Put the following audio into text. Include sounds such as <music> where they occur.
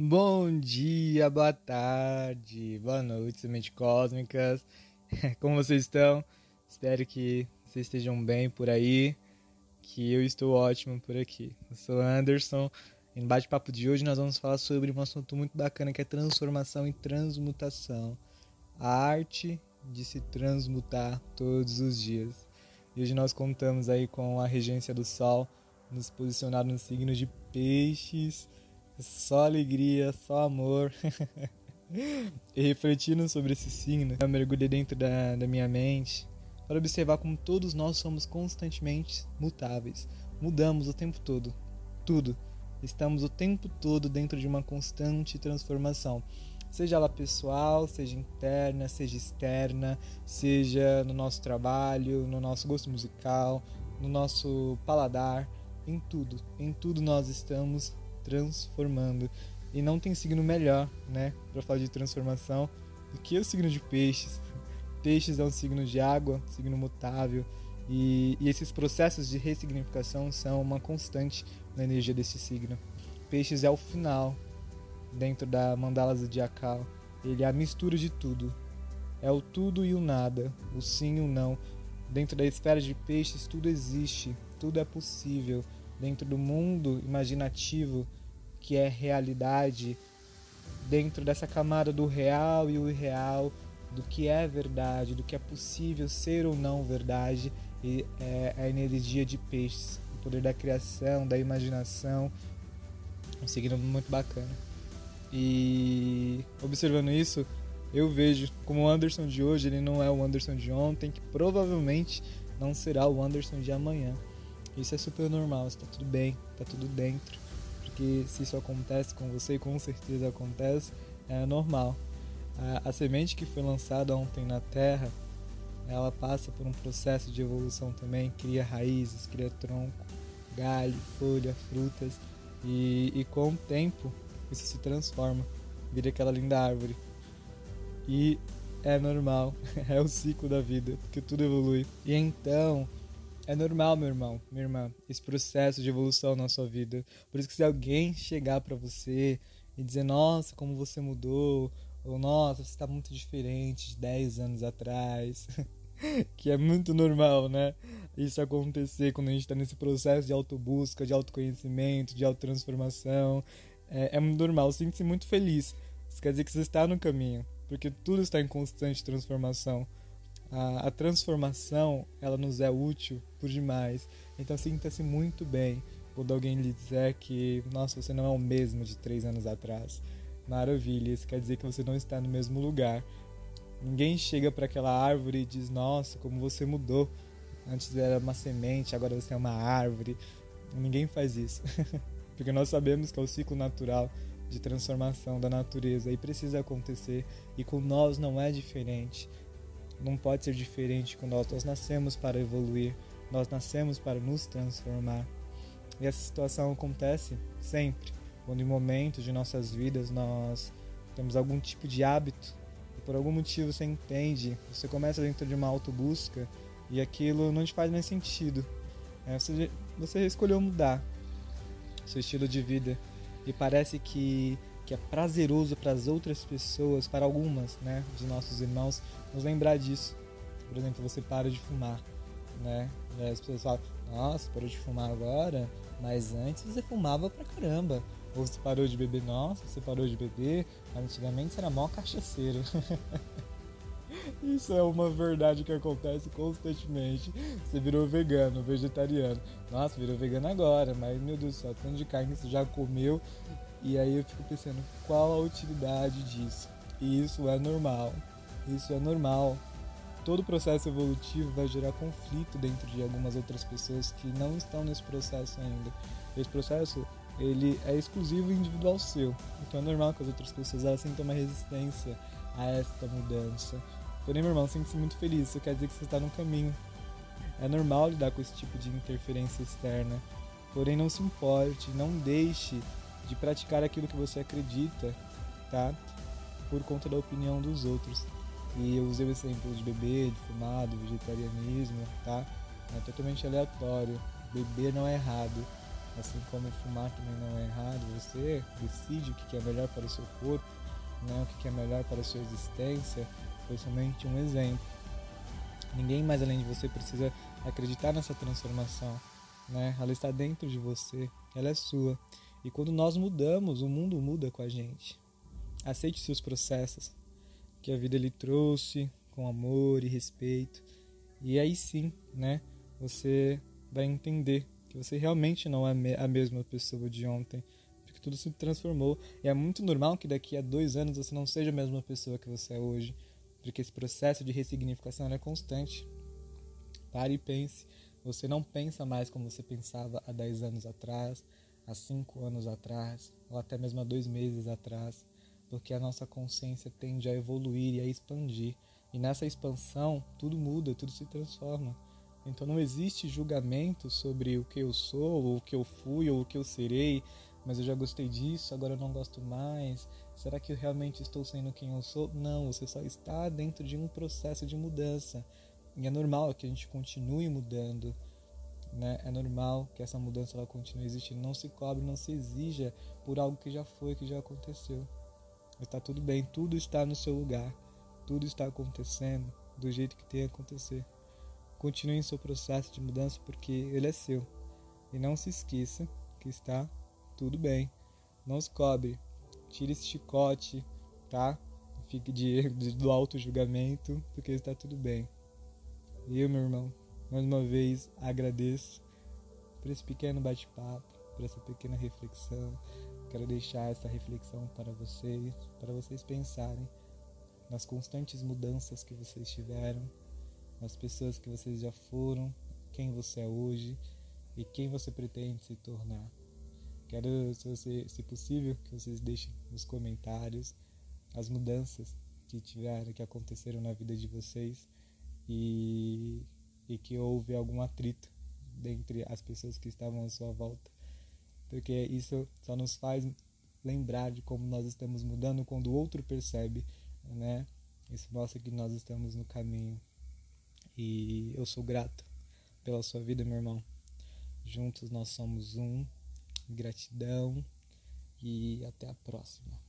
Bom dia, boa tarde, boa noite, semente cósmicas. <laughs> Como vocês estão? Espero que vocês estejam bem por aí, que eu estou ótimo por aqui. Eu sou Anderson. E no bate-papo de hoje nós vamos falar sobre um assunto muito bacana que é transformação e transmutação. A arte de se transmutar todos os dias. E hoje nós contamos aí com a regência do Sol, nos posicionado no signo de Peixes só alegria, só amor. <laughs> e refletindo sobre esse signo, eu mergulhei dentro da, da minha mente para observar como todos nós somos constantemente mutáveis. Mudamos o tempo todo. Tudo. Estamos o tempo todo dentro de uma constante transformação. Seja ela pessoal, seja interna, seja externa, seja no nosso trabalho, no nosso gosto musical, no nosso paladar, em tudo. Em tudo nós estamos transformando. E não tem signo melhor, né, para falar de transformação do que o signo de peixes. <laughs> Peixes é um signo de água, signo mutável, e, e esses processos de ressignificação são uma constante na energia desse signo. Peixes é o final dentro da mandala zodiacal. Ele é a mistura de tudo. É o tudo e o nada, o sim e o não. Dentro da esfera de peixes, tudo existe, tudo é possível. Dentro do mundo imaginativo, que é realidade, dentro dessa camada do real e o irreal, do que é verdade, do que é possível ser ou não verdade, e é a energia de peixes, o poder da criação, da imaginação, um signo muito bacana. E observando isso, eu vejo como o Anderson de hoje, ele não é o Anderson de ontem, que provavelmente não será o Anderson de amanhã. Isso é super normal, está tudo bem, está tudo dentro porque se isso acontece com você, e com certeza acontece, é normal. A, a semente que foi lançada ontem na terra, ela passa por um processo de evolução também, cria raízes, cria tronco, galho, folha, frutas, e, e com o tempo isso se transforma, vira aquela linda árvore. E é normal, <laughs> é o ciclo da vida, porque tudo evolui. E então, é normal, meu irmão, minha irmã, esse processo de evolução na sua vida. Por isso que se alguém chegar para você e dizer, nossa, como você mudou, ou nossa, você está muito diferente de 10 anos atrás, <laughs> que é muito normal, né? Isso acontecer quando a gente está nesse processo de autobusca, de autoconhecimento, de autotransformação. É, é normal, sinta-se muito feliz. Isso quer dizer que você está no caminho, porque tudo está em constante transformação a, a transformação ela nos é útil por demais. Então sinta-se muito bem quando alguém lhe disser que, nossa, você não é o mesmo de três anos atrás. Maravilha, isso quer dizer que você não está no mesmo lugar. Ninguém chega para aquela árvore e diz, nossa, como você mudou. Antes era uma semente, agora você é uma árvore. Ninguém faz isso. <laughs> Porque nós sabemos que é o ciclo natural de transformação da natureza e precisa acontecer. E com nós não é diferente não pode ser diferente com nós. Nós nascemos para evoluir, nós nascemos para nos transformar. E essa situação acontece sempre, quando em momentos de nossas vidas nós temos algum tipo de hábito e por algum motivo você entende, você começa dentro de uma autobusca e aquilo não te faz mais sentido. É, você, você escolheu mudar seu estilo de vida e parece que que é prazeroso para as outras pessoas, para algumas, né, de nossos irmãos, nos lembrar disso. Por exemplo, você para de fumar, né? As pessoas falam: "Nossa, parou de fumar agora, mas antes você fumava pra caramba". Ou você parou de beber, nossa, você parou de beber, mas antigamente você era mó cachaceiro. <laughs> Isso é uma verdade que acontece constantemente. Você virou vegano, vegetariano. Nossa, virou vegano agora, mas meu Deus do céu, tanto de carne que você já comeu e aí eu fico pensando, qual a utilidade disso? E isso é normal. Isso é normal. Todo processo evolutivo vai gerar conflito dentro de algumas outras pessoas que não estão nesse processo ainda. Esse processo ele é exclusivo e individual seu. Então é normal que as outras pessoas elas sintam uma resistência a esta mudança. Porém, meu irmão, sinta-se muito feliz. Isso quer dizer que você está no caminho. É normal lidar com esse tipo de interferência externa. Porém, não se importe, não deixe de praticar aquilo que você acredita, tá? Por conta da opinião dos outros. E eu usei o exemplo de beber, de fumar, do vegetarianismo, tá? É totalmente aleatório. Beber não é errado. Assim como fumar também não é errado, você você decide o que é melhor para o seu corpo, né, o que é melhor para a sua existência, foi somente um exemplo. Ninguém mais além de você precisa acreditar nessa transformação, né? Ela está dentro de você, ela é sua. E quando nós mudamos, o mundo muda com a gente. Aceite seus processos que a vida lhe trouxe com amor e respeito. E aí sim, né? Você vai entender que você realmente não é a mesma pessoa de ontem, porque tudo se transformou. E é muito normal que daqui a dois anos você não seja a mesma pessoa que você é hoje porque esse processo de ressignificação é constante. Pare e pense. Você não pensa mais como você pensava há 10 anos atrás, há 5 anos atrás, ou até mesmo há dois meses atrás, porque a nossa consciência tende a evoluir e a expandir. E nessa expansão, tudo muda, tudo se transforma. Então não existe julgamento sobre o que eu sou, ou o que eu fui, ou o que eu serei, mas eu já gostei disso, agora eu não gosto mais. Será que eu realmente estou sendo quem eu sou? Não, você só está dentro de um processo de mudança. E é normal que a gente continue mudando. Né? É normal que essa mudança ela continue existindo. Não se cobre, não se exija por algo que já foi, que já aconteceu. Está tudo bem, tudo está no seu lugar. Tudo está acontecendo do jeito que tem que acontecer. Continue em seu processo de mudança porque ele é seu. E não se esqueça que está tudo bem. Não se cobre, Tire esse chicote, tá? Fique de, de, do auto julgamento, porque está tudo bem. E eu, meu irmão, mais uma vez agradeço por esse pequeno bate-papo, por essa pequena reflexão. Quero deixar essa reflexão para vocês, para vocês pensarem nas constantes mudanças que vocês tiveram, nas pessoas que vocês já foram, quem você é hoje e quem você pretende se tornar. Quero, se, você, se possível, que vocês deixem nos comentários as mudanças que tiveram, que aconteceram na vida de vocês e, e que houve algum atrito dentre as pessoas que estavam à sua volta. Porque isso só nos faz lembrar de como nós estamos mudando quando o outro percebe, né? Isso mostra que nós estamos no caminho. E eu sou grato pela sua vida, meu irmão. Juntos nós somos um. Gratidão e até a próxima.